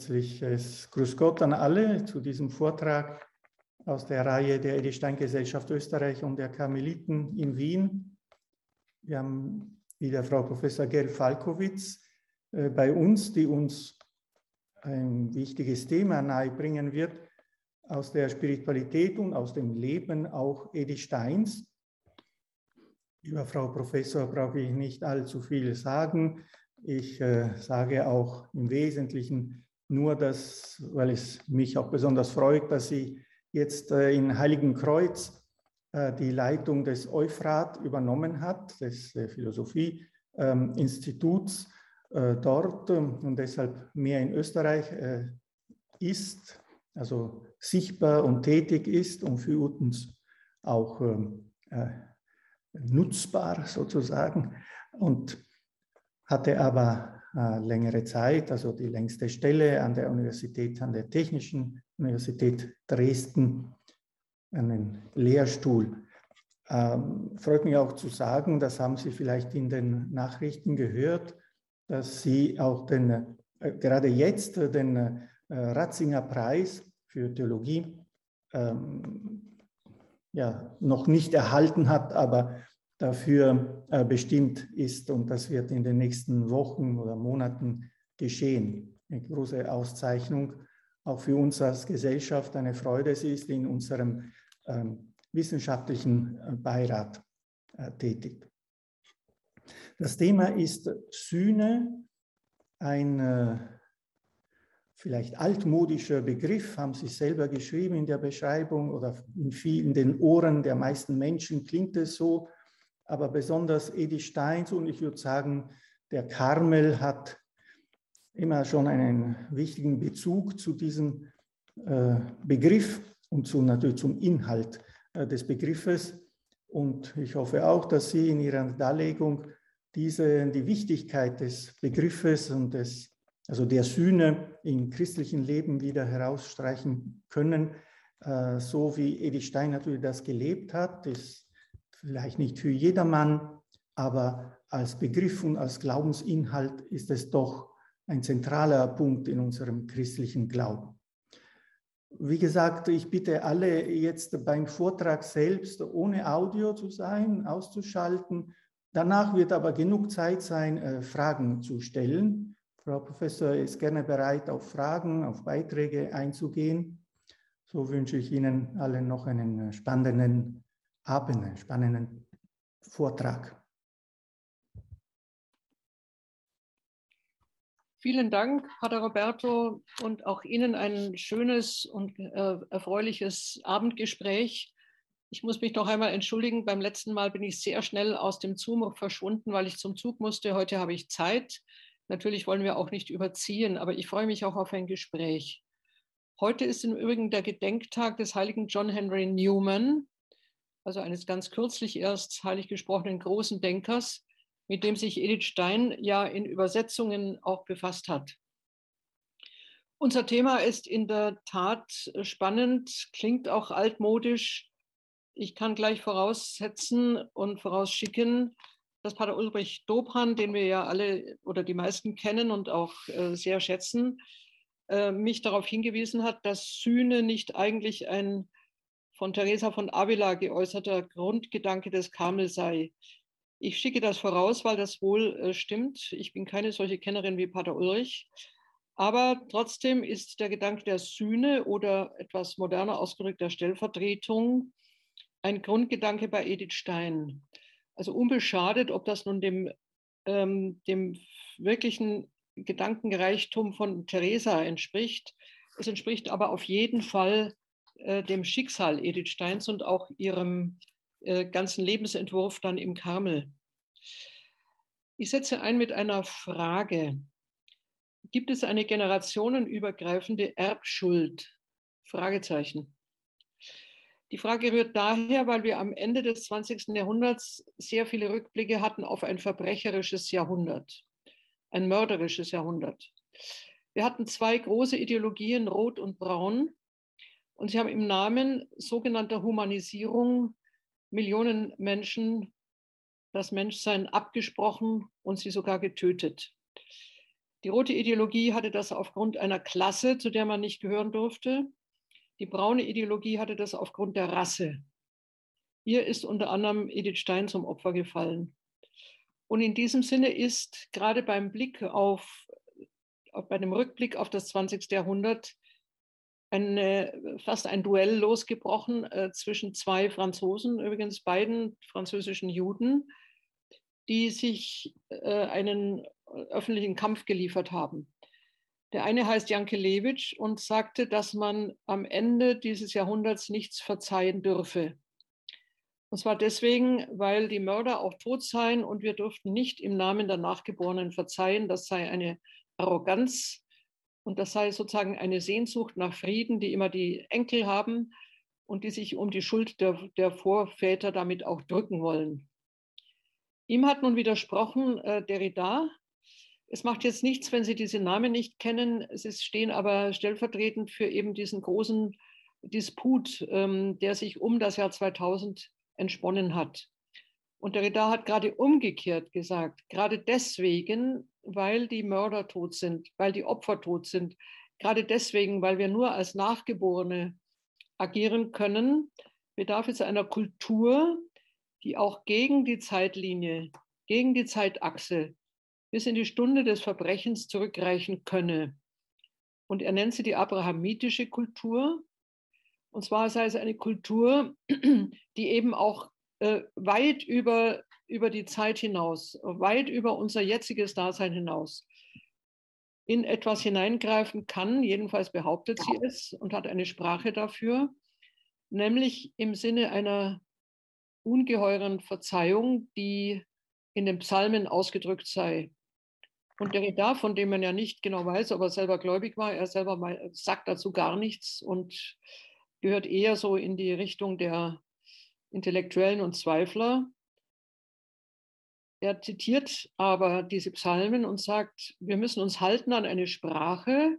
Herzliches Grüß Gott an alle zu diesem Vortrag aus der Reihe der Edith Stein Gesellschaft Österreich und der Karmeliten in Wien. Wir haben wieder Frau Professor Gerd Falkowitz äh, bei uns, die uns ein wichtiges Thema nahebringen wird aus der Spiritualität und aus dem Leben auch Edith Steins. Über Frau Professor brauche ich nicht allzu viel sagen. Ich äh, sage auch im Wesentlichen nur, dass, weil es mich auch besonders freut, dass sie jetzt äh, in Heiligenkreuz äh, die Leitung des Euphrat übernommen hat, des Philosophieinstituts äh, dort und deshalb mehr in Österreich ist, also sichtbar und tätig ist und für uns auch ähm, nutzbar sozusagen. Und hatte aber längere Zeit, also die längste Stelle an der Universität, an der Technischen Universität Dresden, einen Lehrstuhl. Ähm, freut mich auch zu sagen, das haben Sie vielleicht in den Nachrichten gehört, dass Sie auch den, äh, gerade jetzt den äh, Ratzinger Preis für Theologie ähm, ja, noch nicht erhalten hat, aber dafür äh, bestimmt ist. Und das wird in den nächsten Wochen oder Monaten geschehen. Eine große Auszeichnung, auch für uns als Gesellschaft eine Freude. Sie ist in unserem ähm, wissenschaftlichen äh, Beirat äh, tätig. Das Thema ist Sühne, ein äh, vielleicht altmodischer Begriff, haben Sie selber geschrieben in der Beschreibung oder in vielen den Ohren der meisten Menschen klingt es so, aber besonders Edith Steins und ich würde sagen, der Karmel hat immer schon einen wichtigen Bezug zu diesem äh, Begriff und zu, natürlich zum Inhalt äh, des Begriffes. Und ich hoffe auch, dass Sie in Ihrer Darlegung diese, die Wichtigkeit des Begriffes und des, also der Sühne im christlichen Leben wieder herausstreichen können, äh, so wie Edith Stein natürlich das gelebt hat. Das vielleicht nicht für jedermann, aber als Begriff und als Glaubensinhalt ist es doch ein zentraler Punkt in unserem christlichen Glauben. Wie gesagt, ich bitte alle jetzt beim Vortrag selbst ohne Audio zu sein, auszuschalten. Danach wird aber genug Zeit sein, äh, Fragen zu stellen. Frau Professor ist gerne bereit, auf Fragen, auf Beiträge einzugehen. So wünsche ich Ihnen allen noch einen äh, spannenden Abend, einen spannenden Vortrag. Vielen Dank, Pater Roberto, und auch Ihnen ein schönes und äh, erfreuliches Abendgespräch. Ich muss mich noch einmal entschuldigen. Beim letzten Mal bin ich sehr schnell aus dem Zoom verschwunden, weil ich zum Zug musste. Heute habe ich Zeit. Natürlich wollen wir auch nicht überziehen, aber ich freue mich auch auf ein Gespräch. Heute ist im Übrigen der Gedenktag des heiligen John Henry Newman, also eines ganz kürzlich erst heilig gesprochenen großen Denkers, mit dem sich Edith Stein ja in Übersetzungen auch befasst hat. Unser Thema ist in der Tat spannend, klingt auch altmodisch. Ich kann gleich voraussetzen und vorausschicken, dass Pater Ulrich Dobran, den wir ja alle oder die meisten kennen und auch äh, sehr schätzen, äh, mich darauf hingewiesen hat, dass Sühne nicht eigentlich ein von Teresa von Avila geäußerter Grundgedanke des Karmel sei. Ich schicke das voraus, weil das wohl äh, stimmt. Ich bin keine solche Kennerin wie Pater Ulrich. Aber trotzdem ist der Gedanke der Sühne oder etwas moderner ausgedrückt der Stellvertretung ein Grundgedanke bei Edith Stein. Also unbeschadet, ob das nun dem, ähm, dem wirklichen Gedankenreichtum von Teresa entspricht. Es entspricht aber auf jeden Fall äh, dem Schicksal Edith Steins und auch ihrem äh, ganzen Lebensentwurf dann im Karmel. Ich setze ein mit einer Frage. Gibt es eine generationenübergreifende Erbschuld? Fragezeichen. Die Frage rührt daher, weil wir am Ende des 20. Jahrhunderts sehr viele Rückblicke hatten auf ein verbrecherisches Jahrhundert, ein mörderisches Jahrhundert. Wir hatten zwei große Ideologien, Rot und Braun, und sie haben im Namen sogenannter Humanisierung Millionen Menschen das Menschsein abgesprochen und sie sogar getötet. Die rote Ideologie hatte das aufgrund einer Klasse, zu der man nicht gehören durfte. Die braune Ideologie hatte das aufgrund der Rasse. Hier ist unter anderem Edith Stein zum Opfer gefallen. Und in diesem Sinne ist gerade beim Blick auf, auf bei dem Rückblick auf das 20. Jahrhundert eine, fast ein Duell losgebrochen äh, zwischen zwei Franzosen, übrigens beiden französischen Juden, die sich äh, einen öffentlichen Kampf geliefert haben. Der eine heißt Jankelewitsch und sagte, dass man am Ende dieses Jahrhunderts nichts verzeihen dürfe. Und zwar deswegen, weil die Mörder auch tot seien und wir dürften nicht im Namen der Nachgeborenen verzeihen. Das sei eine Arroganz und das sei sozusagen eine Sehnsucht nach Frieden, die immer die Enkel haben und die sich um die Schuld der, der Vorväter damit auch drücken wollen. Ihm hat nun widersprochen äh, Derrida, es macht jetzt nichts, wenn Sie diese Namen nicht kennen. Sie stehen aber stellvertretend für eben diesen großen Disput, ähm, der sich um das Jahr 2000 entsponnen hat. Und Derrida hat gerade umgekehrt gesagt, gerade deswegen, weil die Mörder tot sind, weil die Opfer tot sind, gerade deswegen, weil wir nur als Nachgeborene agieren können, bedarf es einer Kultur, die auch gegen die Zeitlinie, gegen die Zeitachse bis in die Stunde des Verbrechens zurückreichen könne. Und er nennt sie die abrahamitische Kultur. Und zwar sei es eine Kultur, die eben auch äh, weit über, über die Zeit hinaus, weit über unser jetziges Dasein hinaus in etwas hineingreifen kann, jedenfalls behauptet sie es und hat eine Sprache dafür, nämlich im Sinne einer ungeheuren Verzeihung, die in den Psalmen ausgedrückt sei. Und Derrida, von dem man ja nicht genau weiß, ob er selber gläubig war, er selber sagt dazu gar nichts und gehört eher so in die Richtung der Intellektuellen und Zweifler. Er zitiert aber diese Psalmen und sagt, wir müssen uns halten an eine Sprache,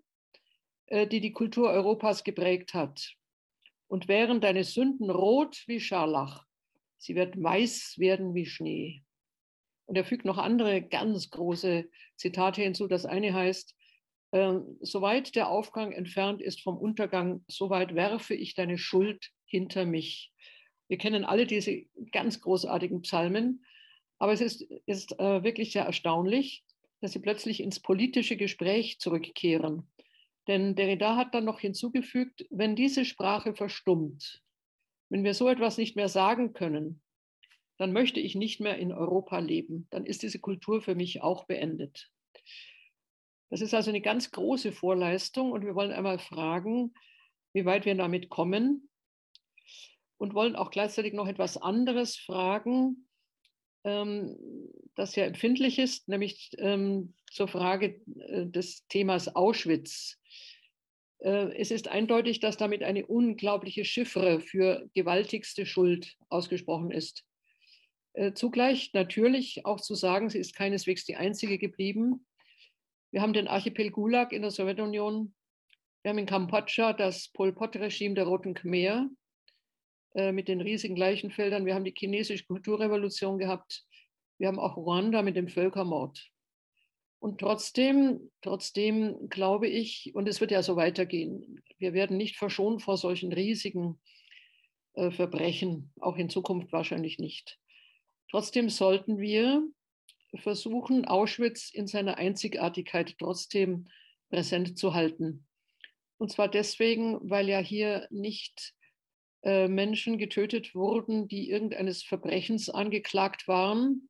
äh, die die Kultur Europas geprägt hat. Und wären deine Sünden rot wie Scharlach, sie wird weiß werden wie Schnee. Und er fügt noch andere ganz große Zitate hinzu. Das eine heißt, äh, soweit der Aufgang entfernt ist vom Untergang, soweit werfe ich deine Schuld hinter mich. Wir kennen alle diese ganz großartigen Psalmen, aber es ist, ist äh, wirklich sehr erstaunlich, dass sie plötzlich ins politische Gespräch zurückkehren. Denn Derrida hat dann noch hinzugefügt, wenn diese Sprache verstummt, wenn wir so etwas nicht mehr sagen können, dann möchte ich nicht mehr in Europa leben. Dann ist diese Kultur für mich auch beendet. Das ist also eine ganz große Vorleistung und wir wollen einmal fragen, wie weit wir damit kommen und wollen auch gleichzeitig noch etwas anderes fragen, ähm, das ja empfindlich ist, nämlich ähm, zur Frage äh, des Themas Auschwitz. Äh, es ist eindeutig, dass damit eine unglaubliche Chiffre für gewaltigste Schuld ausgesprochen ist. Äh, zugleich natürlich auch zu sagen, sie ist keineswegs die einzige geblieben. Wir haben den Archipel Gulag in der Sowjetunion. Wir haben in Kambodscha das Pol Pot-Regime der Roten Khmer äh, mit den riesigen Leichenfeldern. Wir haben die chinesische Kulturrevolution gehabt. Wir haben auch Ruanda mit dem Völkermord. Und trotzdem, trotzdem glaube ich, und es wird ja so weitergehen, wir werden nicht verschont vor solchen riesigen äh, Verbrechen, auch in Zukunft wahrscheinlich nicht. Trotzdem sollten wir versuchen, Auschwitz in seiner Einzigartigkeit trotzdem präsent zu halten. Und zwar deswegen, weil ja hier nicht Menschen getötet wurden, die irgendeines Verbrechens angeklagt waren,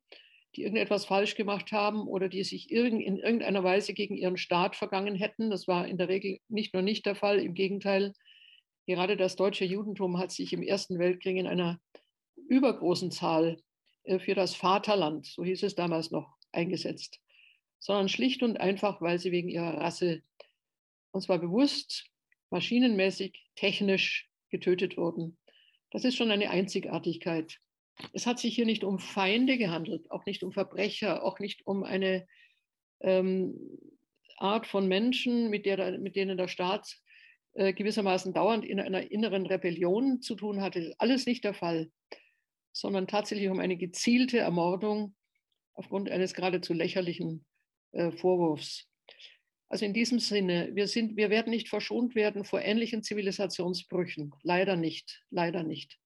die irgendetwas falsch gemacht haben oder die sich in irgendeiner Weise gegen ihren Staat vergangen hätten. Das war in der Regel nicht nur nicht der Fall, im Gegenteil, gerade das deutsche Judentum hat sich im Ersten Weltkrieg in einer übergroßen Zahl äh, für das Vaterland, so hieß es damals noch, eingesetzt, sondern schlicht und einfach, weil sie wegen ihrer Rasse, und zwar bewusst, maschinenmäßig, technisch getötet wurden. Das ist schon eine Einzigartigkeit. Es hat sich hier nicht um Feinde gehandelt, auch nicht um Verbrecher, auch nicht um eine ähm, Art von Menschen, mit, der, mit denen der Staat äh, gewissermaßen dauernd in einer inneren Rebellion zu tun hatte. Alles nicht der Fall sondern tatsächlich um eine gezielte Ermordung aufgrund eines geradezu lächerlichen äh, Vorwurfs. Also in diesem Sinne, wir, sind, wir werden nicht verschont werden vor ähnlichen Zivilisationsbrüchen. Leider nicht, leider nicht.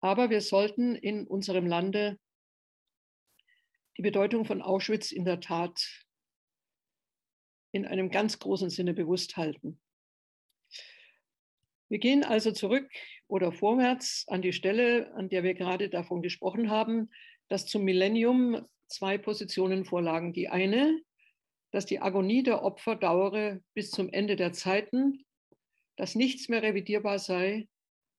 Aber wir sollten in unserem Lande die Bedeutung von Auschwitz in der Tat in einem ganz großen Sinne bewusst halten. Wir gehen also zurück oder vorwärts an die Stelle, an der wir gerade davon gesprochen haben, dass zum Millennium zwei Positionen vorlagen. Die eine, dass die Agonie der Opfer dauere bis zum Ende der Zeiten, dass nichts mehr revidierbar sei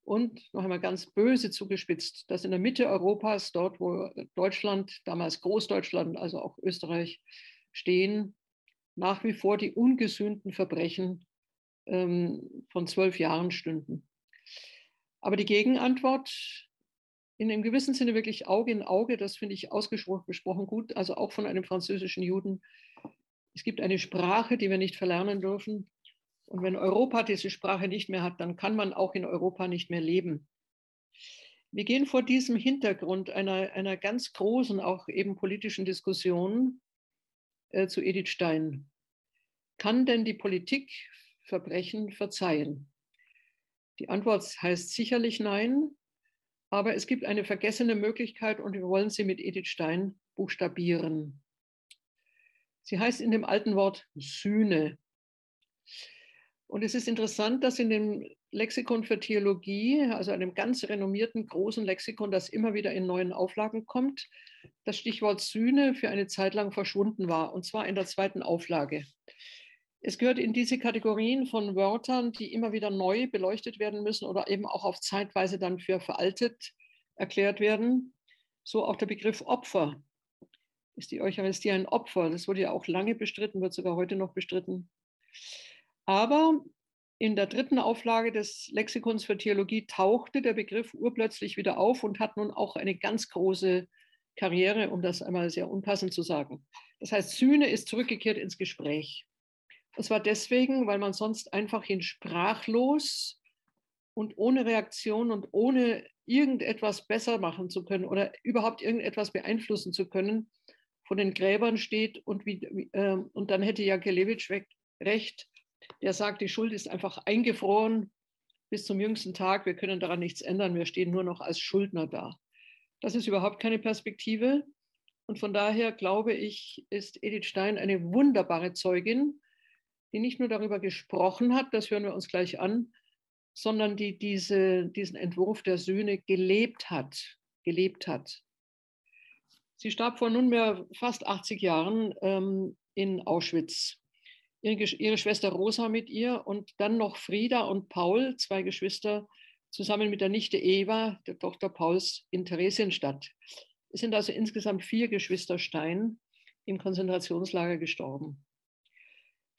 und noch einmal ganz böse zugespitzt, dass in der Mitte Europas, dort wo Deutschland, damals Großdeutschland, also auch Österreich stehen, nach wie vor die ungesühnten Verbrechen ähm, von zwölf Jahren stünden. Aber die Gegenantwort in einem gewissen Sinne wirklich Auge in Auge, das finde ich ausgesprochen gut, also auch von einem französischen Juden, es gibt eine Sprache, die wir nicht verlernen dürfen. Und wenn Europa diese Sprache nicht mehr hat, dann kann man auch in Europa nicht mehr leben. Wir gehen vor diesem Hintergrund einer, einer ganz großen, auch eben politischen Diskussion äh, zu Edith Stein. Kann denn die Politik Verbrechen verzeihen? Die Antwort heißt sicherlich nein, aber es gibt eine vergessene Möglichkeit und wir wollen sie mit Edith Stein buchstabieren. Sie heißt in dem alten Wort Sühne. Und es ist interessant, dass in dem Lexikon für Theologie, also einem ganz renommierten großen Lexikon, das immer wieder in neuen Auflagen kommt, das Stichwort Sühne für eine Zeit lang verschwunden war, und zwar in der zweiten Auflage. Es gehört in diese Kategorien von Wörtern, die immer wieder neu beleuchtet werden müssen oder eben auch auf Zeitweise dann für veraltet erklärt werden. So auch der Begriff Opfer ist die Eucharistie ein Opfer. Das wurde ja auch lange bestritten, wird sogar heute noch bestritten. Aber in der dritten Auflage des Lexikons für Theologie tauchte der Begriff urplötzlich wieder auf und hat nun auch eine ganz große Karriere, um das einmal sehr unpassend zu sagen. Das heißt, Sühne ist zurückgekehrt ins Gespräch. Und zwar deswegen, weil man sonst einfach hin sprachlos und ohne Reaktion und ohne irgendetwas besser machen zu können oder überhaupt irgendetwas beeinflussen zu können, vor den Gräbern steht und, wie, äh, und dann hätte Jankelewitsch recht, der sagt, die Schuld ist einfach eingefroren bis zum jüngsten Tag, wir können daran nichts ändern, wir stehen nur noch als Schuldner da. Das ist überhaupt keine Perspektive. Und von daher glaube ich, ist Edith Stein eine wunderbare Zeugin, die nicht nur darüber gesprochen hat, das hören wir uns gleich an, sondern die diese, diesen Entwurf der Söhne gelebt hat, gelebt hat. Sie starb vor nunmehr fast 80 Jahren ähm, in Auschwitz. Ihre, ihre, Schwester Rosa mit ihr und dann noch Frieda und Paul, zwei Geschwister, zusammen mit der Nichte Eva, der Tochter Pauls, in Theresienstadt. Es sind also insgesamt vier Geschwister Stein im Konzentrationslager gestorben.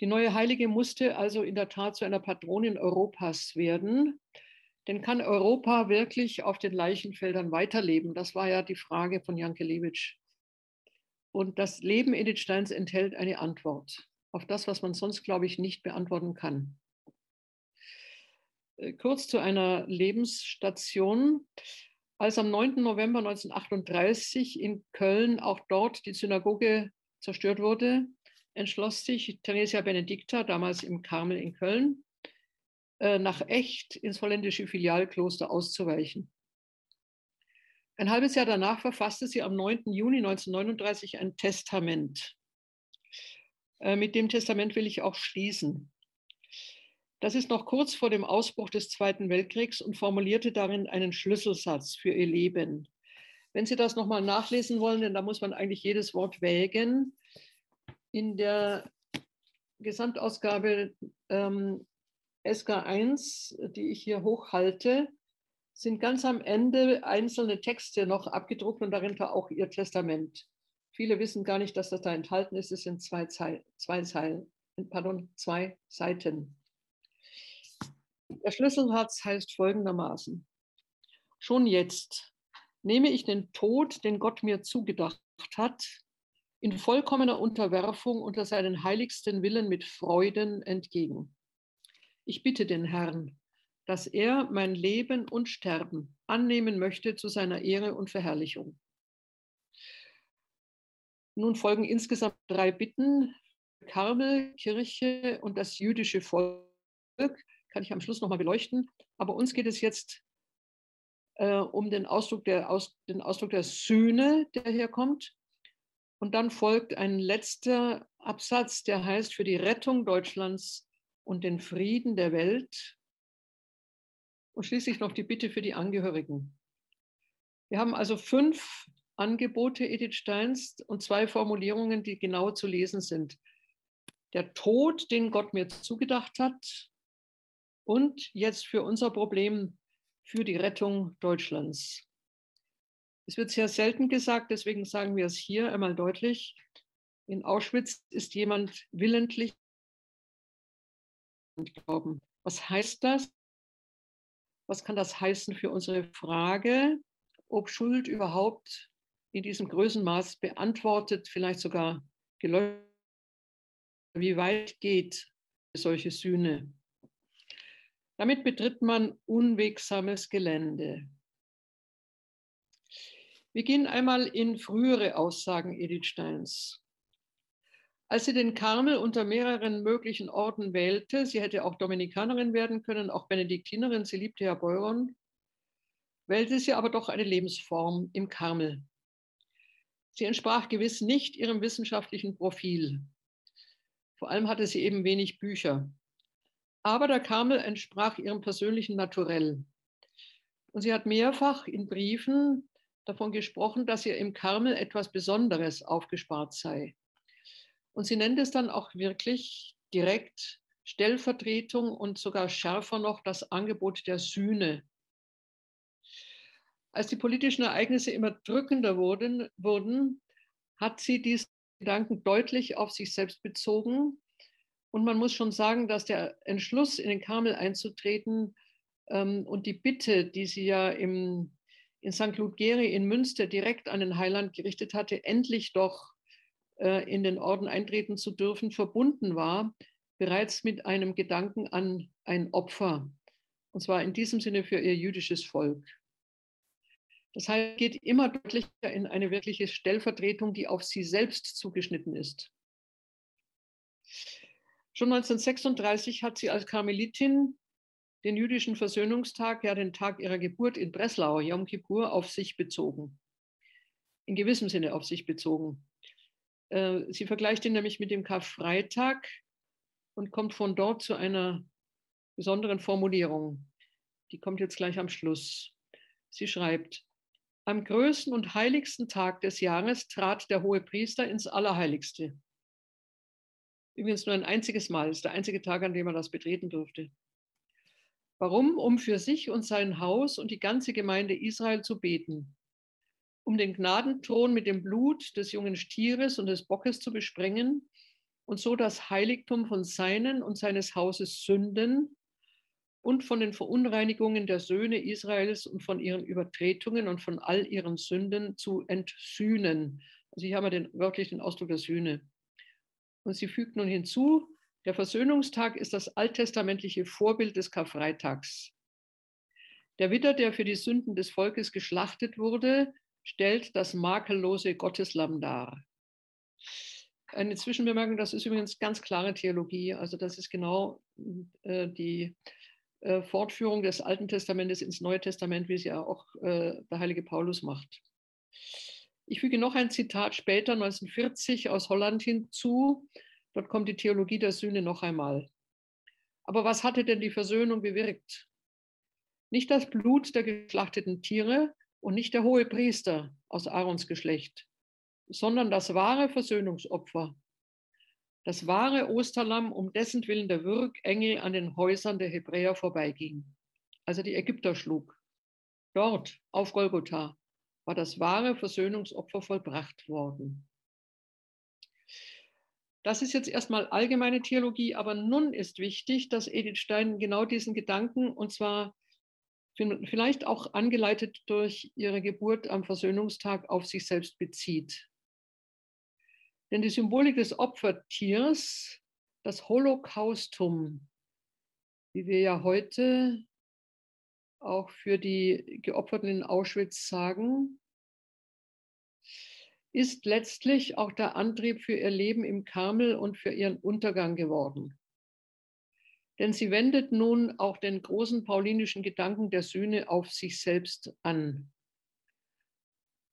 Die neue Heilige musste also in der Tat zu einer Patronin Europas werden. Denn kann Europa wirklich auf den Leichenfeldern weiterleben? Das war ja die Frage von Jankelewitsch. Und das Leben Edith Steins enthält eine Antwort auf das, was man sonst, glaube ich, nicht beantworten kann. Äh, kurz zu einer Lebensstation. Als am 9. November 1938 in Köln auch dort die Synagoge zerstört wurde, entschloss sich Theresia Benedicta, damals im Karmel in Köln, nach Echt ins holländische Filialkloster auszuweichen. Ein halbes Jahr danach verfasste sie am 9. Juni 1939 ein Testament. Äh, mit dem Testament will ich auch schließen. Das ist noch kurz vor dem Ausbruch des Zweiten Weltkriegs und formulierte darin einen Schlüsselsatz für ihr Leben. Wenn Sie das nochmal nachlesen wollen, denn da muss man eigentlich jedes Wort wägen. In der Gesamtausgabe ähm, SK1, die ich hier hochhalte, sind ganz am Ende einzelne Texte noch abgedruckt und darunter auch ihr Testament. Viele wissen gar nicht, dass das da enthalten ist. Es sind zwei, Zei zwei, Zeilen, pardon, zwei Seiten. Der Schlüsselsatz heißt folgendermaßen. Schon jetzt nehme ich den Tod, den Gott mir zugedacht hat, in vollkommener Unterwerfung unter seinen heiligsten Willen mit Freuden entgegen. Ich bitte den Herrn, dass er mein Leben und Sterben annehmen möchte zu seiner Ehre und Verherrlichung. Nun folgen insgesamt drei Bitten Karmel, Kirche und das jüdische Volk kann ich am Schluss nochmal beleuchten. Aber uns geht es jetzt äh, um den Ausdruck, der, aus, den Ausdruck der Sühne, der hier kommt. Und dann folgt ein letzter Absatz, der heißt für die Rettung Deutschlands und den Frieden der Welt. Und schließlich noch die Bitte für die Angehörigen. Wir haben also fünf Angebote Edith Steins und zwei Formulierungen, die genau zu lesen sind. Der Tod, den Gott mir zugedacht hat und jetzt für unser Problem, für die Rettung Deutschlands. Es wird sehr selten gesagt, deswegen sagen wir es hier einmal deutlich. In Auschwitz ist jemand willentlich glauben. Was heißt das? Was kann das heißen für unsere Frage, ob Schuld überhaupt in diesem Größenmaß beantwortet, vielleicht sogar gelöscht? Wie weit geht solche Sühne? Damit betritt man unwegsames Gelände. Wir gehen einmal in frühere Aussagen Edith Steins. Als sie den Karmel unter mehreren möglichen Orden wählte, sie hätte auch Dominikanerin werden können, auch Benediktinerin, sie liebte ja Beuron, wählte sie aber doch eine Lebensform im Karmel. Sie entsprach gewiss nicht ihrem wissenschaftlichen Profil. Vor allem hatte sie eben wenig Bücher. Aber der Karmel entsprach ihrem persönlichen Naturell. Und sie hat mehrfach in Briefen davon gesprochen, dass ihr im Karmel etwas Besonderes aufgespart sei. Und sie nennt es dann auch wirklich direkt Stellvertretung und sogar schärfer noch das Angebot der Sühne. Als die politischen Ereignisse immer drückender wurden, wurden hat sie diesen Gedanken deutlich auf sich selbst bezogen. Und man muss schon sagen, dass der Entschluss, in den Karmel einzutreten ähm, und die Bitte, die sie ja im in St. Ludgeri in Münster direkt an den Heiland gerichtet hatte, endlich doch in den Orden eintreten zu dürfen, verbunden war, bereits mit einem Gedanken an ein Opfer. Und zwar in diesem Sinne für ihr jüdisches Volk. Das heißt, geht immer deutlicher in eine wirkliche Stellvertretung, die auf sie selbst zugeschnitten ist. Schon 1936 hat sie als Karmelitin den jüdischen Versöhnungstag, ja den Tag ihrer Geburt in Breslau, Yom Kippur, auf sich bezogen. In gewissem Sinne auf sich bezogen. Äh, sie vergleicht ihn nämlich mit dem Karfreitag und kommt von dort zu einer besonderen Formulierung. Die kommt jetzt gleich am Schluss. Sie schreibt, am größten und heiligsten Tag des Jahres trat der hohe Priester ins Allerheiligste. Übrigens nur ein einziges Mal, ist der einzige Tag, an dem er das betreten durfte. Warum? Um für sich und sein Haus und die ganze Gemeinde Israel zu beten, um den Gnadenthron mit dem Blut des jungen Stieres und des Bockes zu besprengen und so das Heiligtum von seinen und seines Hauses Sünden und von den Verunreinigungen der Söhne Israels und von ihren Übertretungen und von all ihren Sünden zu entsühnen. Also hier haben wir den, wörtlich den Ausdruck der Sühne. Und sie fügt nun hinzu, der Versöhnungstag ist das alttestamentliche Vorbild des Karfreitags. Der Widder, der für die Sünden des Volkes geschlachtet wurde, stellt das makellose Gotteslamm dar. Eine Zwischenbemerkung, das ist übrigens ganz klare Theologie. Also das ist genau äh, die äh, Fortführung des Alten Testamentes ins Neue Testament, wie es ja auch äh, der heilige Paulus macht. Ich füge noch ein Zitat später, 1940 aus Holland hinzu. Dort kommt die Theologie der Sühne noch einmal. Aber was hatte denn die Versöhnung bewirkt? Nicht das Blut der geschlachteten Tiere und nicht der hohe Priester aus Aarons Geschlecht, sondern das wahre Versöhnungsopfer, das wahre Osterlamm, um dessen Willen der Würgengel an den Häusern der Hebräer vorbeiging, also die Ägypter schlug. Dort, auf Golgotha, war das wahre Versöhnungsopfer vollbracht worden. Das ist jetzt erstmal allgemeine Theologie, aber nun ist wichtig, dass Edith Stein genau diesen Gedanken, und zwar vielleicht auch angeleitet durch ihre Geburt am Versöhnungstag, auf sich selbst bezieht. Denn die Symbolik des Opfertiers, das Holocaustum, wie wir ja heute auch für die Geopferten in Auschwitz sagen, ist letztlich auch der Antrieb für ihr Leben im Karmel und für ihren Untergang geworden. Denn sie wendet nun auch den großen paulinischen Gedanken der Sühne auf sich selbst an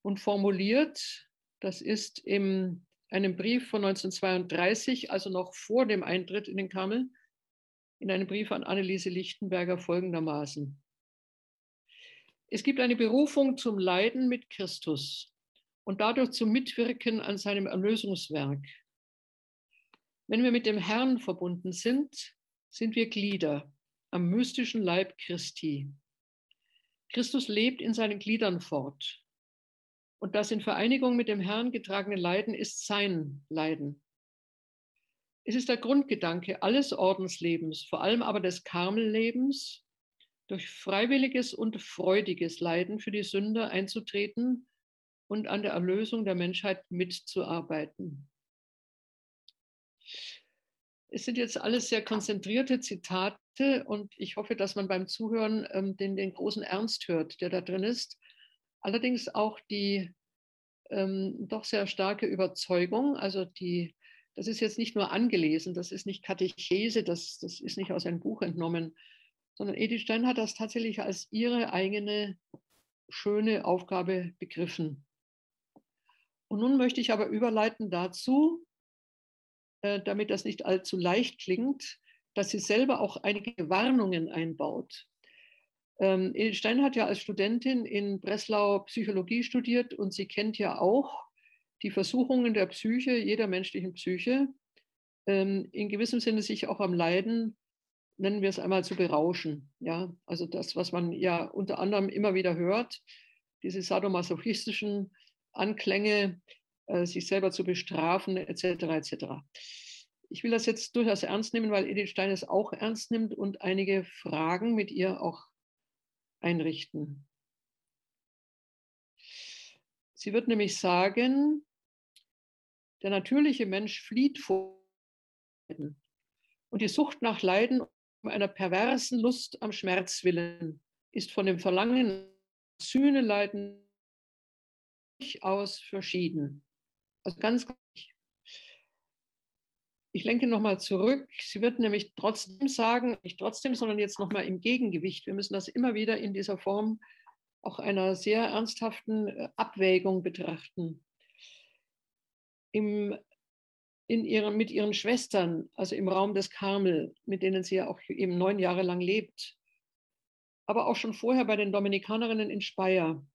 und formuliert, das ist in einem Brief von 1932, also noch vor dem Eintritt in den Karmel, in einem Brief an Anneliese Lichtenberger folgendermaßen. Es gibt eine Berufung zum Leiden mit Christus und dadurch zum Mitwirken an seinem Erlösungswerk. Wenn wir mit dem Herrn verbunden sind, sind wir Glieder am mystischen Leib Christi. Christus lebt in seinen Gliedern fort. Und das in Vereinigung mit dem Herrn getragene Leiden ist sein Leiden. Es ist der Grundgedanke alles Ordenslebens, vor allem aber des Karmellebens, durch freiwilliges und freudiges Leiden für die Sünder einzutreten und an der Erlösung der Menschheit mitzuarbeiten. Es sind jetzt alles sehr konzentrierte Zitate und ich hoffe, dass man beim Zuhören ähm, den, den großen Ernst hört, der da drin ist. Allerdings auch die ähm, doch sehr starke Überzeugung, also die, das ist jetzt nicht nur angelesen, das ist nicht Katechese, das, das ist nicht aus einem Buch entnommen, sondern Edith Stein hat das tatsächlich als ihre eigene schöne Aufgabe begriffen. Und nun möchte ich aber überleiten dazu, damit das nicht allzu leicht klingt, dass sie selber auch einige Warnungen einbaut. Ähm, Stein hat ja als Studentin in Breslau Psychologie studiert und sie kennt ja auch die Versuchungen der Psyche, jeder menschlichen Psyche, ähm, in gewissem Sinne sich auch am Leiden, nennen wir es einmal, zu berauschen. Ja, also das, was man ja unter anderem immer wieder hört, diese sadomasochistischen Anklänge, äh, sich selber zu bestrafen, etc. etc. Ich will das jetzt durchaus ernst nehmen, weil Edith Stein es auch ernst nimmt und einige Fragen mit ihr auch einrichten. Sie wird nämlich sagen, der natürliche Mensch flieht vor Leiden. Und die Sucht nach Leiden um einer perversen Lust am Schmerz willen ist von dem Verlangen nach Sühneleiden durchaus verschieden. Also ganz ich lenke nochmal zurück. Sie wird nämlich trotzdem sagen, nicht trotzdem, sondern jetzt nochmal im Gegengewicht. Wir müssen das immer wieder in dieser Form auch einer sehr ernsthaften äh, Abwägung betrachten. Im, in ihren, mit ihren Schwestern, also im Raum des Karmel, mit denen sie ja auch eben neun Jahre lang lebt, aber auch schon vorher bei den Dominikanerinnen in Speyer,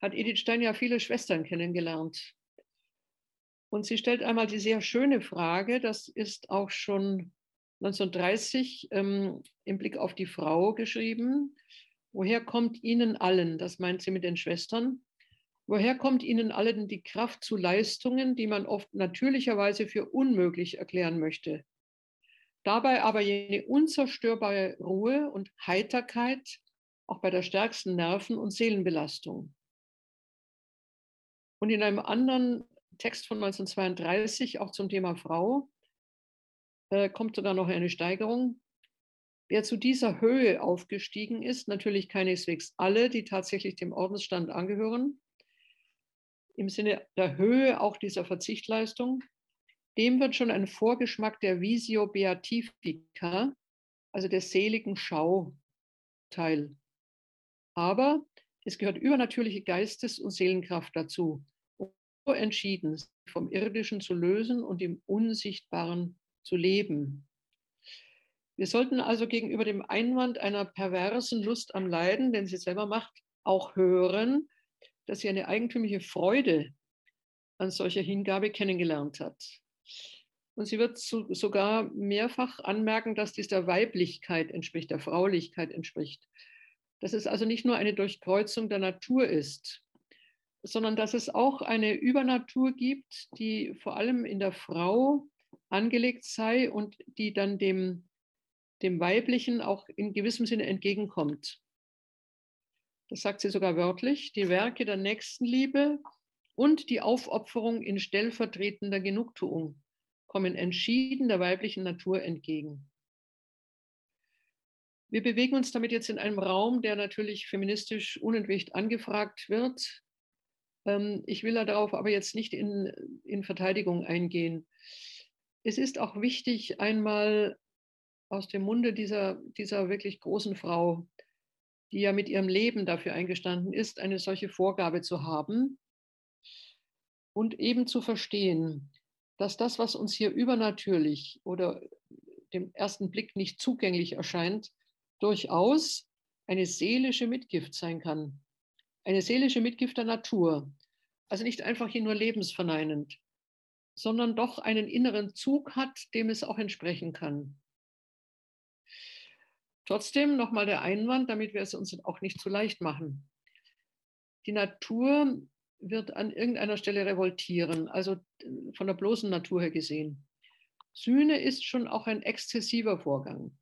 hat Edith Stein ja viele Schwestern kennengelernt. Und sie stellt einmal die sehr schöne Frage, das ist auch schon 1930 ähm, im Blick auf die Frau geschrieben. Woher kommt Ihnen allen, das meint sie mit den Schwestern, woher kommt Ihnen allen die Kraft zu Leistungen, die man oft natürlicherweise für unmöglich erklären möchte? Dabei aber jene unzerstörbare Ruhe und Heiterkeit auch bei der stärksten Nerven- und Seelenbelastung. Und in einem anderen Text von 1932, auch zum Thema Frau, äh, kommt sogar noch eine Steigerung. Wer zu dieser Höhe aufgestiegen ist, natürlich keineswegs alle, die tatsächlich dem Ordensstand angehören, im Sinne der Höhe auch dieser Verzichtleistung, dem wird schon ein Vorgeschmack der Visio Beatifica, also der seligen Schau, teil. Aber es gehört übernatürliche Geistes- und Seelenkraft dazu, entschieden, sich vom Irdischen zu lösen und im Unsichtbaren zu leben. Wir sollten also gegenüber dem Einwand einer perversen Lust am Leiden, den sie selber macht, auch hören, dass sie eine eigentümliche Freude an solcher Hingabe kennengelernt hat. Und sie wird zu, sogar mehrfach anmerken, dass dies der Weiblichkeit entspricht, der Fraulichkeit entspricht. Dass es also nicht nur eine Durchkreuzung der Natur ist, sondern dass es auch eine Übernatur gibt, die vor allem in der Frau angelegt sei und die dann dem, dem Weiblichen auch in gewissem Sinne entgegenkommt. Das sagt sie sogar wörtlich, die Werke der Nächstenliebe und die Aufopferung in stellvertretender Genugtuung kommen entschieden der weiblichen Natur entgegen. Wir bewegen uns damit jetzt in einem Raum, der natürlich feministisch unentwegt angefragt wird, ich will darauf aber jetzt nicht in, in Verteidigung eingehen. Es ist auch wichtig, einmal aus dem Munde dieser, dieser wirklich großen Frau, die ja mit ihrem Leben dafür eingestanden ist, eine solche Vorgabe zu haben und eben zu verstehen, dass das, was uns hier übernatürlich oder dem ersten Blick nicht zugänglich erscheint, durchaus eine seelische Mitgift sein kann. Eine seelische Mitgift der Natur. Also nicht einfach hier nur lebensverneinend, sondern doch einen inneren Zug hat, dem es auch entsprechen kann. Trotzdem nochmal der Einwand, damit wir es uns auch nicht zu leicht machen. Die Natur wird an irgendeiner Stelle revoltieren, also von der bloßen Natur her gesehen. Sühne ist schon auch ein exzessiver Vorgang.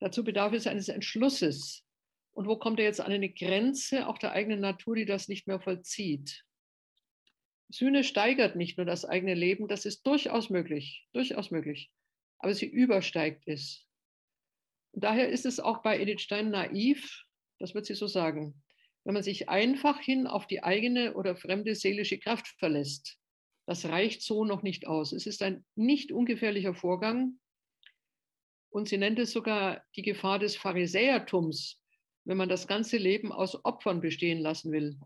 Dazu bedarf es eines Entschlusses. Und wo kommt er jetzt an eine Grenze auch der eigenen Natur, die das nicht mehr vollzieht? Sühne steigert nicht nur das eigene Leben, das ist durchaus möglich, durchaus möglich, aber sie übersteigt es. Und daher ist es auch bei Edith Stein naiv, das wird sie so sagen, wenn man sich einfach hin auf die eigene oder fremde seelische Kraft verlässt. Das reicht so noch nicht aus. Es ist ein nicht ungefährlicher Vorgang. Und sie nennt es sogar die Gefahr des Pharisäertums, wenn man das ganze Leben aus Opfern bestehen lassen will.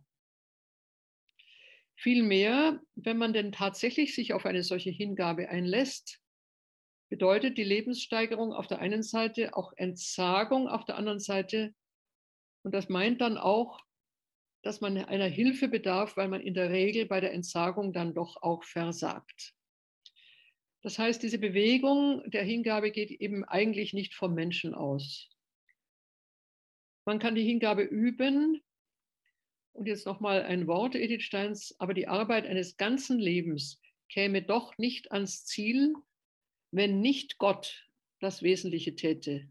Vielmehr, wenn man denn tatsächlich sich auf eine solche Hingabe einlässt, bedeutet die Lebenssteigerung auf der einen Seite auch Entsagung auf der anderen Seite. Und das meint dann auch, dass man einer Hilfe bedarf, weil man in der Regel bei der Entsagung dann doch auch versagt. Das heißt, diese Bewegung der Hingabe geht eben eigentlich nicht vom Menschen aus. Man kann die Hingabe üben. Und jetzt nochmal ein Wort Edith Steins, aber die Arbeit eines ganzen Lebens käme doch nicht ans Ziel, wenn nicht Gott das Wesentliche täte.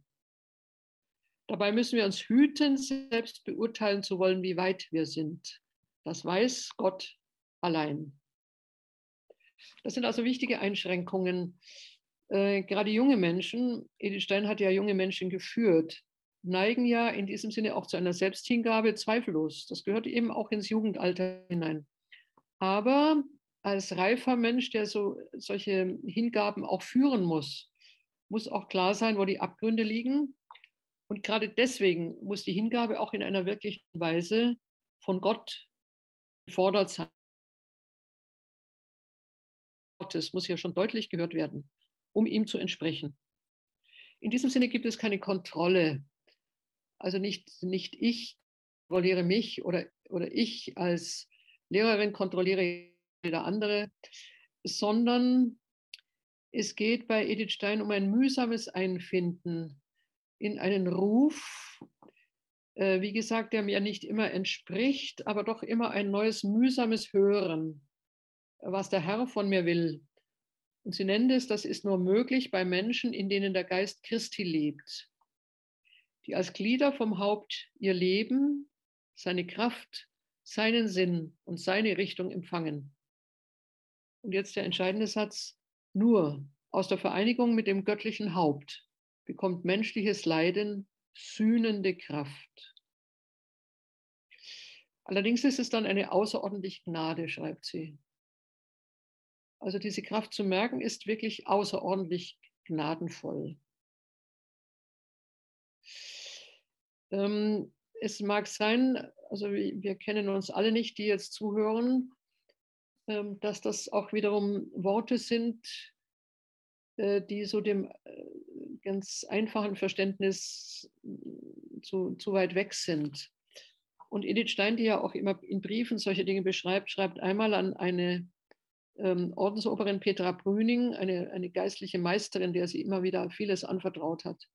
Dabei müssen wir uns hüten, selbst beurteilen zu wollen, wie weit wir sind. Das weiß Gott allein. Das sind also wichtige Einschränkungen. Äh, gerade junge Menschen, Edith Stein hat ja junge Menschen geführt, neigen ja in diesem Sinne auch zu einer Selbsthingabe, zweifellos. Das gehört eben auch ins Jugendalter hinein. Aber als reifer Mensch, der so solche Hingaben auch führen muss, muss auch klar sein, wo die Abgründe liegen. Und gerade deswegen muss die Hingabe auch in einer wirklichen Weise von Gott gefordert sein. Gottes muss ja schon deutlich gehört werden, um ihm zu entsprechen. In diesem Sinne gibt es keine Kontrolle. Also nicht, nicht ich kontrolliere mich oder, oder ich als Lehrerin kontrolliere der andere, sondern es geht bei Edith Stein um ein mühsames Einfinden in einen Ruf, äh, wie gesagt, der mir nicht immer entspricht, aber doch immer ein neues mühsames Hören, was der Herr von mir will. Und sie nennt es, das ist nur möglich bei Menschen, in denen der Geist Christi lebt, die als Glieder vom Haupt ihr Leben, seine Kraft, seinen Sinn und seine Richtung empfangen. Und jetzt der entscheidende Satz, nur aus der Vereinigung mit dem göttlichen Haupt bekommt menschliches Leiden sühnende Kraft. Allerdings ist es dann eine außerordentliche Gnade, schreibt sie. Also diese Kraft zu merken ist wirklich außerordentlich gnadenvoll. Ähm, es mag sein, also wir kennen uns alle nicht, die jetzt zuhören, ähm, dass das auch wiederum Worte sind, äh, die so dem äh, ganz einfachen Verständnis mm, zu, zu weit weg sind. Und Edith Stein, die ja auch immer in Briefen solche Dinge beschreibt, schreibt einmal an eine ähm, Ordensoberin Petra Brüning, eine, eine geistliche Meisterin, der sie immer wieder vieles anvertraut hat,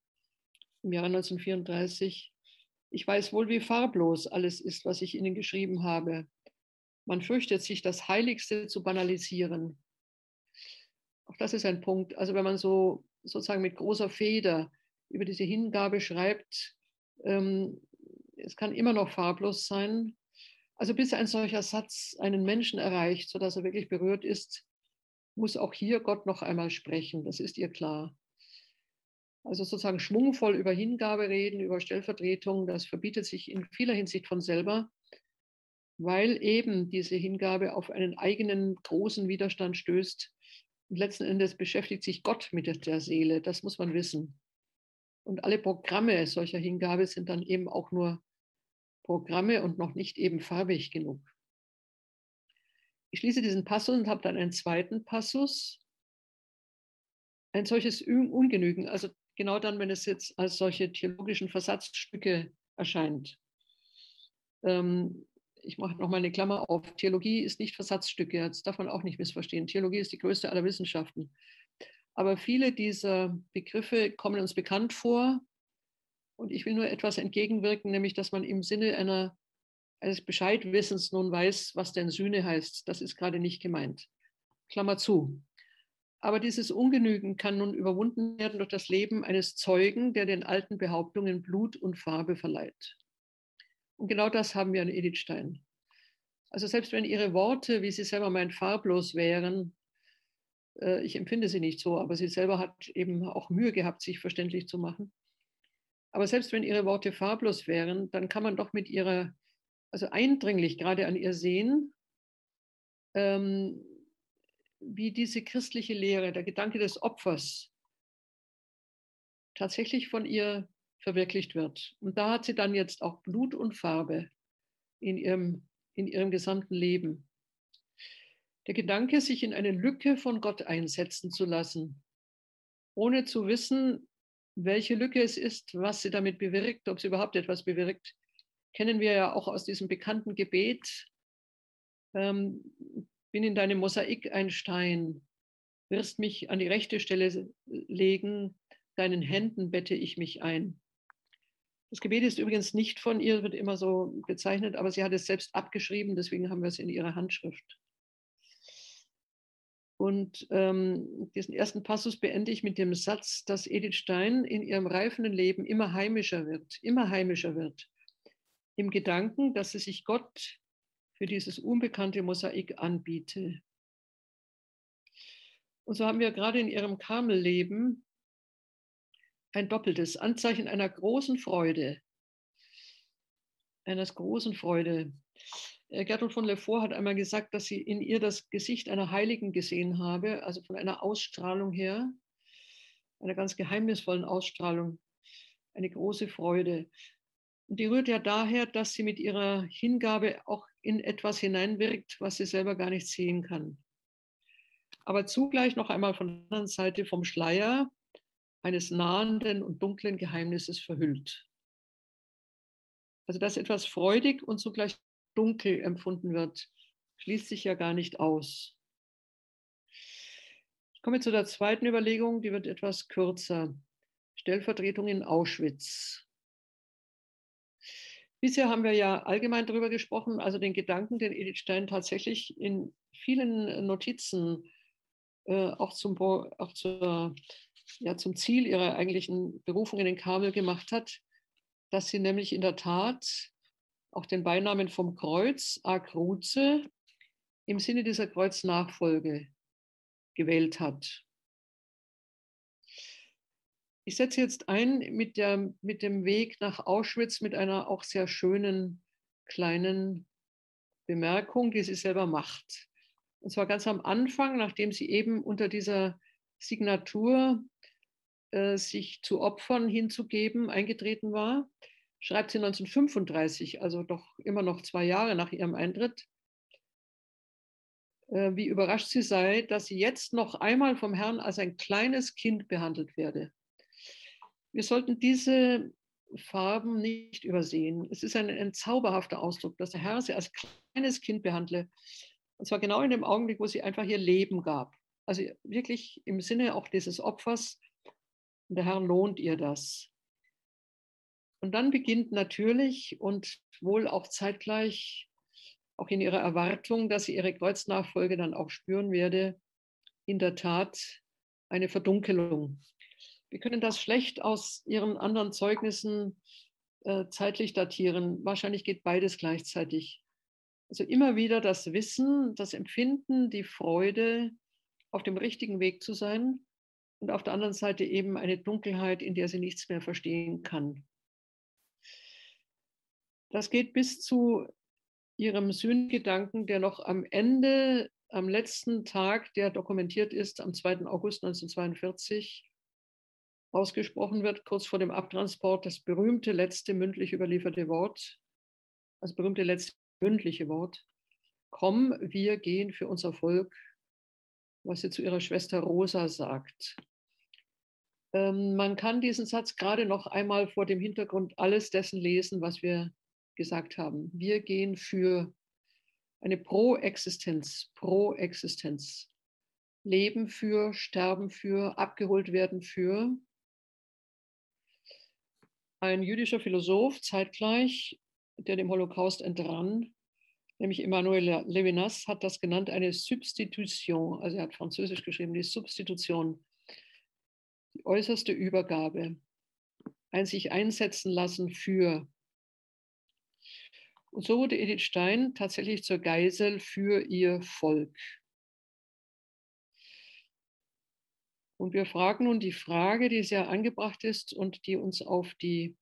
im Jahre 1934. Ich weiß wohl, wie farblos alles ist, was ich Ihnen geschrieben habe. Man fürchtet sich, das Heiligste zu banalisieren. Auch das ist ein Punkt. Also wenn man so sozusagen mit großer Feder über diese Hingabe schreibt, ähm, es kann immer noch farblos sein. Also bis ein solcher Satz einen Menschen erreicht, sodass er wirklich berührt ist, muss auch hier Gott noch einmal sprechen. Das ist ihr klar. Also sozusagen schwungvoll über Hingabe reden, über Stellvertretung, das verbietet sich in vieler Hinsicht von selber. weil eben diese Hingabe auf einen eigenen großen Widerstand stößt. Und letzten Endes beschäftigt sich Gott mit der Seele, das muss man wissen. Und alle Programme solcher Hingabe sind dann eben auch nur Programme und noch nicht eben farbig genug. Ich schließe diesen Passus und habe dann einen zweiten Passus. Ein solches Ungenügen, also genau dann, wenn es jetzt als solche theologischen Versatzstücke erscheint. Ähm, ich mache nochmal eine Klammer auf. Theologie ist nicht Versatzstücke, das darf man auch nicht missverstehen. Theologie ist die größte aller Wissenschaften. Aber viele dieser Begriffe kommen uns bekannt vor. Und ich will nur etwas entgegenwirken, nämlich dass man im Sinne einer, eines Bescheidwissens nun weiß, was denn Sühne heißt. Das ist gerade nicht gemeint. Klammer zu. Aber dieses Ungenügen kann nun überwunden werden durch das Leben eines Zeugen, der den alten Behauptungen Blut und Farbe verleiht. Und genau das haben wir an Edith Stein. Also selbst wenn ihre Worte, wie sie selber meint, farblos wären, äh, ich empfinde sie nicht so, aber sie selber hat eben auch Mühe gehabt, sich verständlich zu machen. Aber selbst wenn ihre Worte farblos wären, dann kann man doch mit ihrer, also eindringlich gerade an ihr sehen, ähm, wie diese christliche Lehre, der Gedanke des Opfers, tatsächlich von ihr verwirklicht wird. Und da hat sie dann jetzt auch Blut und Farbe in ihrem, in ihrem gesamten Leben. Der Gedanke, sich in eine Lücke von Gott einsetzen zu lassen, ohne zu wissen, welche Lücke es ist, was sie damit bewirkt, ob sie überhaupt etwas bewirkt, kennen wir ja auch aus diesem bekannten Gebet. Ähm, bin in deinem Mosaik ein Stein, wirst mich an die rechte Stelle legen, deinen Händen bette ich mich ein. Das Gebet ist übrigens nicht von ihr, wird immer so bezeichnet, aber sie hat es selbst abgeschrieben, deswegen haben wir es in ihrer Handschrift. Und ähm, diesen ersten Passus beende ich mit dem Satz, dass Edith Stein in ihrem reifenden Leben immer heimischer wird, immer heimischer wird. Im Gedanken, dass sie sich Gott für dieses unbekannte Mosaik anbiete. Und so haben wir gerade in ihrem Karmelleben ein doppeltes Anzeichen einer großen Freude. Eines großen Freude. Äh, Gertrud von Lefort hat einmal gesagt, dass sie in ihr das Gesicht einer Heiligen gesehen habe, also von einer Ausstrahlung her, einer ganz geheimnisvollen Ausstrahlung, eine große Freude. Und die rührt ja daher, dass sie mit ihrer Hingabe auch in etwas hineinwirkt, was sie selber gar nicht sehen kann. Aber zugleich noch einmal von der anderen Seite vom Schleier eines nahenden und dunklen Geheimnisses verhüllt. Also dass etwas freudig und zugleich dunkel empfunden wird, schließt sich ja gar nicht aus. Ich komme zu der zweiten Überlegung, die wird etwas kürzer. Stellvertretung in Auschwitz. Bisher haben wir ja allgemein darüber gesprochen, also den Gedanken, den Edith Stein tatsächlich in vielen Notizen äh, auch, zum, auch zur, ja, zum Ziel ihrer eigentlichen Berufung in den Kabel gemacht hat, dass sie nämlich in der Tat auch den Beinamen vom Kreuz, A Kruze, im Sinne dieser Kreuznachfolge gewählt hat. Ich setze jetzt ein mit, der, mit dem Weg nach Auschwitz mit einer auch sehr schönen kleinen Bemerkung, die sie selber macht. Und zwar ganz am Anfang, nachdem sie eben unter dieser Signatur äh, sich zu Opfern hinzugeben eingetreten war, schreibt sie 1935, also doch immer noch zwei Jahre nach ihrem Eintritt, äh, wie überrascht sie sei, dass sie jetzt noch einmal vom Herrn als ein kleines Kind behandelt werde. Wir sollten diese Farben nicht übersehen. Es ist ein, ein zauberhafter Ausdruck, dass der Herr sie als kleines Kind behandle. Und zwar genau in dem Augenblick, wo sie einfach ihr Leben gab. Also wirklich im Sinne auch dieses Opfers. Und der Herr lohnt ihr das. Und dann beginnt natürlich und wohl auch zeitgleich, auch in ihrer Erwartung, dass sie ihre Kreuznachfolge dann auch spüren werde, in der Tat eine Verdunkelung wir können das schlecht aus Ihren anderen Zeugnissen äh, zeitlich datieren. Wahrscheinlich geht beides gleichzeitig. Also immer wieder das Wissen, das Empfinden, die Freude, auf dem richtigen Weg zu sein und auf der anderen Seite eben eine Dunkelheit, in der sie nichts mehr verstehen kann. Das geht bis zu ihrem Sühngedanken, der noch am Ende, am letzten Tag, der dokumentiert ist, am 2. August 1942, ausgesprochen wird, kurz vor dem Abtransport, das berühmte letzte mündlich überlieferte Wort, das berühmte letzte mündliche Wort, komm, wir gehen für unser Volk, was sie zu ihrer Schwester Rosa sagt. Ähm, man kann diesen Satz gerade noch einmal vor dem Hintergrund alles dessen lesen, was wir gesagt haben. Wir gehen für eine Pro-Existenz, Pro-Existenz. Leben für, sterben für, abgeholt werden für. Ein jüdischer Philosoph zeitgleich, der dem Holocaust entrann, nämlich Emmanuel Levinas, hat das genannt eine Substitution, also er hat Französisch geschrieben, die Substitution, die äußerste Übergabe, ein sich einsetzen lassen für. Und so wurde Edith Stein tatsächlich zur Geisel für ihr Volk. Und wir fragen nun die Frage, die sehr angebracht ist und die uns auf die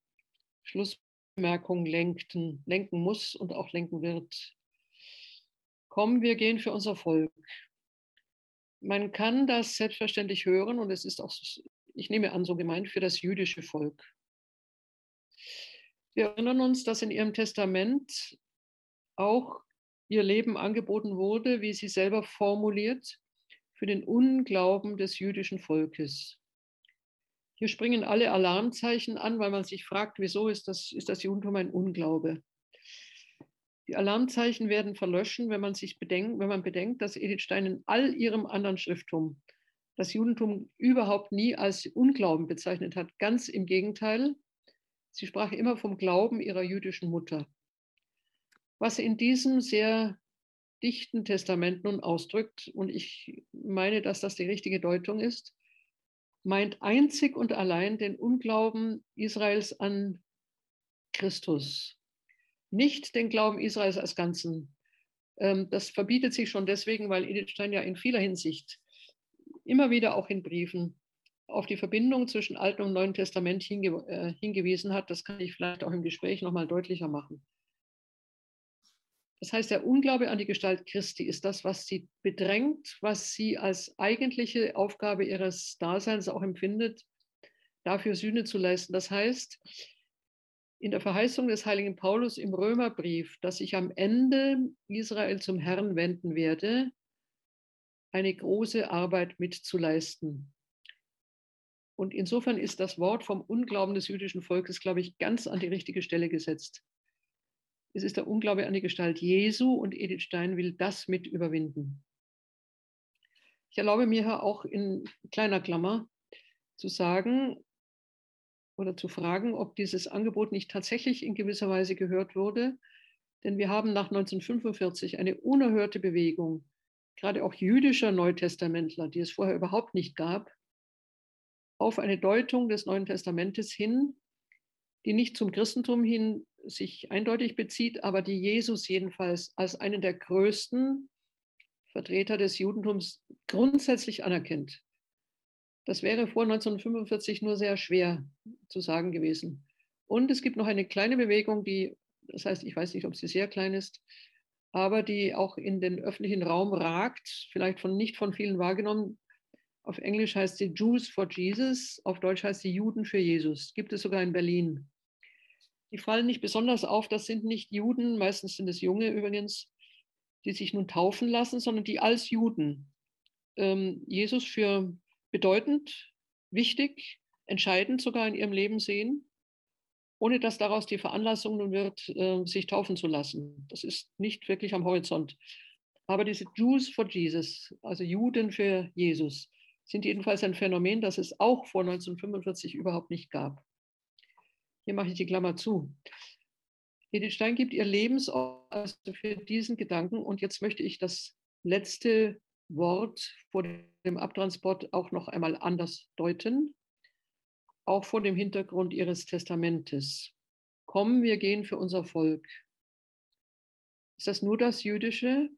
Schlussbemerkung lenkten, lenken muss und auch lenken wird. Komm, wir gehen für unser Volk. Man kann das selbstverständlich hören und es ist auch, ich nehme an, so gemeint für das jüdische Volk. Wir erinnern uns, dass in ihrem Testament auch ihr Leben angeboten wurde, wie sie selber formuliert, für den Unglauben des jüdischen Volkes. Hier springen alle Alarmzeichen an, weil man sich fragt, wieso ist das, ist das Judentum ein Unglaube? Die Alarmzeichen werden verlöschen, wenn man sich bedenkt, wenn man bedenkt, dass Edith Stein in all ihrem anderen Schrifttum das Judentum überhaupt nie als Unglauben bezeichnet hat. Ganz im Gegenteil. Sie sprach immer vom Glauben ihrer jüdischen Mutter. Was in diesem sehr dichten Testament nun ausdrückt, und ich meine, dass das die richtige Deutung ist, meint einzig und allein den Unglauben Israels an Christus, nicht den Glauben Israels als Ganzen. Ähm, das verbietet sich schon deswegen, weil Edith Stein ja in vieler Hinsicht immer wieder auch in Briefen auf die Verbindung zwischen Alten und Neuen Testament hinge äh, hingewiesen hat. Das kann ich vielleicht auch im Gespräch nochmal deutlicher machen. Das heißt, der Unglaube an die Gestalt Christi ist das, was sie bedrängt, was sie als eigentliche Aufgabe ihres Daseins auch empfindet, dafür Sühne zu leisten. Das heißt, in der Verheißung des heiligen Paulus im Römerbrief, dass ich am Ende Israel zum Herrn wenden werde, eine große Arbeit mitzuleisten. Und insofern ist das Wort vom Unglauben des jüdischen Volkes, glaube ich, ganz an die richtige Stelle gesetzt. Es ist der Unglaube an die Gestalt Jesu und Edith Stein will das mit überwinden. Ich erlaube mir hier auch in kleiner Klammer zu sagen oder zu fragen, ob dieses Angebot nicht tatsächlich in gewisser Weise gehört wurde. Denn wir haben nach 1945 eine unerhörte Bewegung, gerade auch jüdischer Neutestamentler, die es vorher überhaupt nicht gab, auf eine Deutung des Neuen Testamentes hin, die nicht zum Christentum hin sich eindeutig bezieht, aber die Jesus jedenfalls als einen der größten Vertreter des Judentums grundsätzlich anerkennt. Das wäre vor 1945 nur sehr schwer zu sagen gewesen. Und es gibt noch eine kleine Bewegung, die, das heißt, ich weiß nicht, ob sie sehr klein ist, aber die auch in den öffentlichen Raum ragt, vielleicht von nicht von vielen wahrgenommen. Auf Englisch heißt sie Jews for Jesus, auf Deutsch heißt sie Juden für Jesus. Gibt es sogar in Berlin die fallen nicht besonders auf. Das sind nicht Juden, meistens sind es Junge übrigens, die sich nun taufen lassen, sondern die als Juden ähm, Jesus für bedeutend, wichtig, entscheidend sogar in ihrem Leben sehen, ohne dass daraus die Veranlassung nun wird, äh, sich taufen zu lassen. Das ist nicht wirklich am Horizont. Aber diese Jews for Jesus, also Juden für Jesus, sind jedenfalls ein Phänomen, das es auch vor 1945 überhaupt nicht gab. Hier mache ich die Klammer zu. Edith Stein gibt ihr Lebensort für diesen Gedanken und jetzt möchte ich das letzte Wort vor dem Abtransport auch noch einmal anders deuten, auch vor dem Hintergrund ihres Testamentes. Komm, wir gehen für unser Volk. Ist das nur das Jüdische?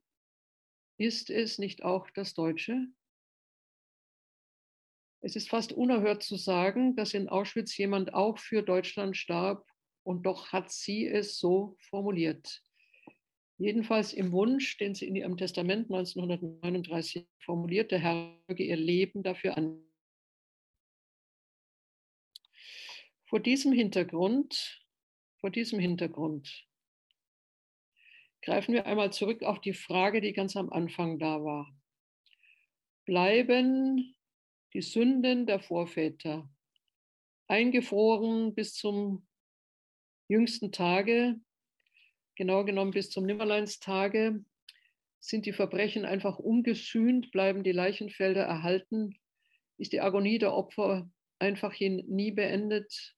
Ist es nicht auch das Deutsche? Es ist fast unerhört zu sagen, dass in Auschwitz jemand auch für Deutschland starb und doch hat sie es so formuliert. Jedenfalls im Wunsch, den sie in ihrem Testament 1939 formulierte, Herr, möge ihr Leben dafür an. Vor diesem Hintergrund, vor diesem Hintergrund greifen wir einmal zurück auf die Frage, die ganz am Anfang da war. Bleiben die Sünden der Vorväter eingefroren bis zum jüngsten Tage, genau genommen bis zum Nimmerleinstage, sind die Verbrechen einfach ungesühnt, bleiben die Leichenfelder erhalten, ist die Agonie der Opfer einfach hier nie beendet,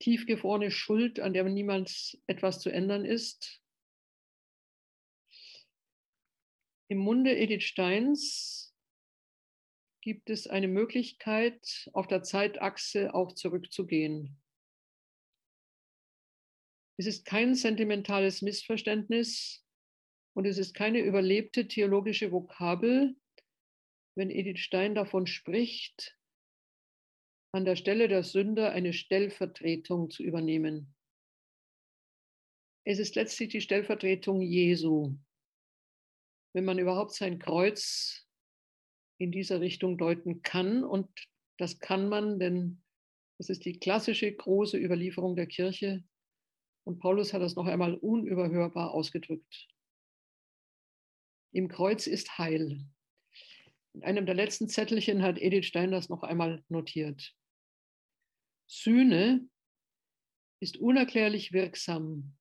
tiefgefrorene Schuld, an der niemals etwas zu ändern ist. Im Munde Edith Steins gibt es eine Möglichkeit, auf der Zeitachse auch zurückzugehen. Es ist kein sentimentales Missverständnis und es ist keine überlebte theologische Vokabel, wenn Edith Stein davon spricht, an der Stelle der Sünder eine Stellvertretung zu übernehmen. Es ist letztlich die Stellvertretung Jesu wenn man überhaupt sein Kreuz in dieser Richtung deuten kann. Und das kann man, denn das ist die klassische große Überlieferung der Kirche. Und Paulus hat das noch einmal unüberhörbar ausgedrückt. Im Kreuz ist Heil. In einem der letzten Zettelchen hat Edith Stein das noch einmal notiert. Sühne ist unerklärlich wirksam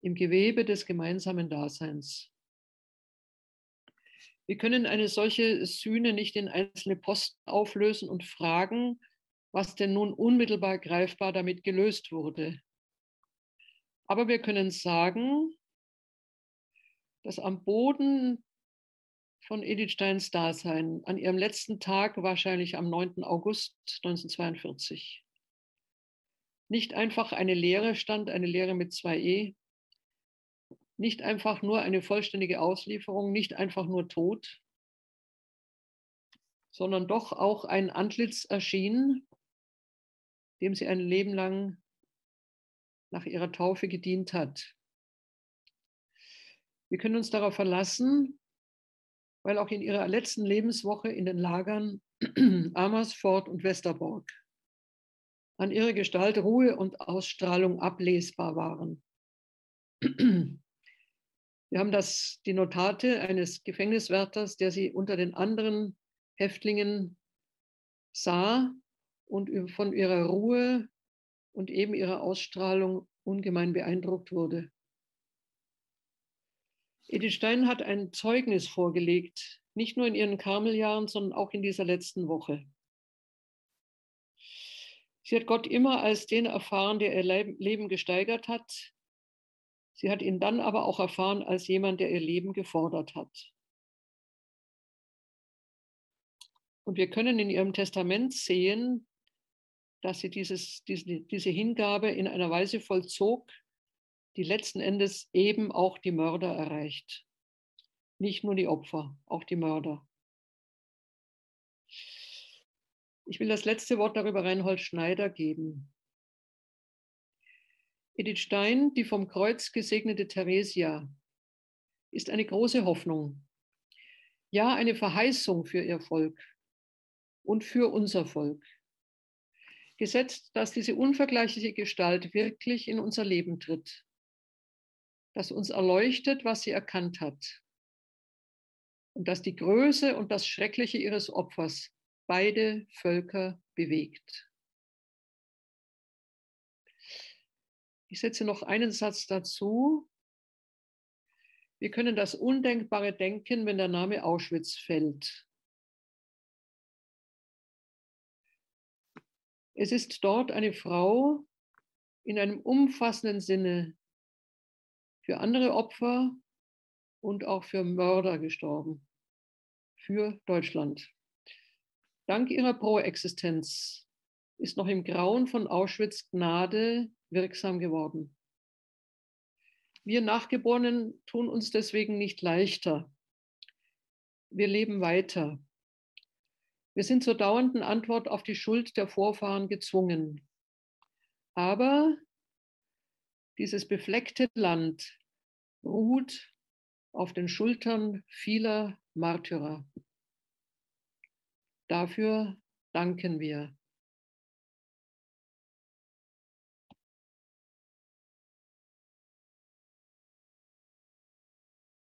im Gewebe des gemeinsamen Daseins. Wir können eine solche Sühne nicht in einzelne Posten auflösen und fragen, was denn nun unmittelbar greifbar damit gelöst wurde. Aber wir können sagen, dass am Boden von Edith Steins Dasein, an ihrem letzten Tag, wahrscheinlich am 9. August 1942, nicht einfach eine Lehre stand, eine Lehre mit zwei E, nicht einfach nur eine vollständige Auslieferung, nicht einfach nur Tod, sondern doch auch ein Antlitz erschien, dem sie ein Leben lang nach ihrer Taufe gedient hat. Wir können uns darauf verlassen, weil auch in ihrer letzten Lebenswoche in den Lagern Amersfoort und Westerbork an ihrer Gestalt Ruhe und Ausstrahlung ablesbar waren. Wir haben das, die Notate eines Gefängniswärters, der sie unter den anderen Häftlingen sah und von ihrer Ruhe und eben ihrer Ausstrahlung ungemein beeindruckt wurde. Edith Stein hat ein Zeugnis vorgelegt, nicht nur in ihren Karmeljahren, sondern auch in dieser letzten Woche. Sie hat Gott immer als den erfahren, der ihr Leben gesteigert hat, Sie hat ihn dann aber auch erfahren als jemand, der ihr Leben gefordert hat. Und wir können in ihrem Testament sehen, dass sie dieses, diese, diese Hingabe in einer Weise vollzog, die letzten Endes eben auch die Mörder erreicht. Nicht nur die Opfer, auch die Mörder. Ich will das letzte Wort darüber Reinhold Schneider geben. Edith Stein, die vom Kreuz gesegnete Theresia, ist eine große Hoffnung. Ja, eine Verheißung für ihr Volk und für unser Volk. Gesetzt, dass diese unvergleichliche Gestalt wirklich in unser Leben tritt, dass uns erleuchtet, was sie erkannt hat und dass die Größe und das Schreckliche ihres Opfers beide Völker bewegt. Ich setze noch einen Satz dazu. Wir können das Undenkbare denken, wenn der Name Auschwitz fällt. Es ist dort eine Frau in einem umfassenden Sinne für andere Opfer und auch für Mörder gestorben, für Deutschland. Dank ihrer Proexistenz ist noch im Grauen von Auschwitz Gnade wirksam geworden. Wir Nachgeborenen tun uns deswegen nicht leichter. Wir leben weiter. Wir sind zur dauernden Antwort auf die Schuld der Vorfahren gezwungen. Aber dieses befleckte Land, ruht auf den Schultern vieler Märtyrer. Dafür danken wir.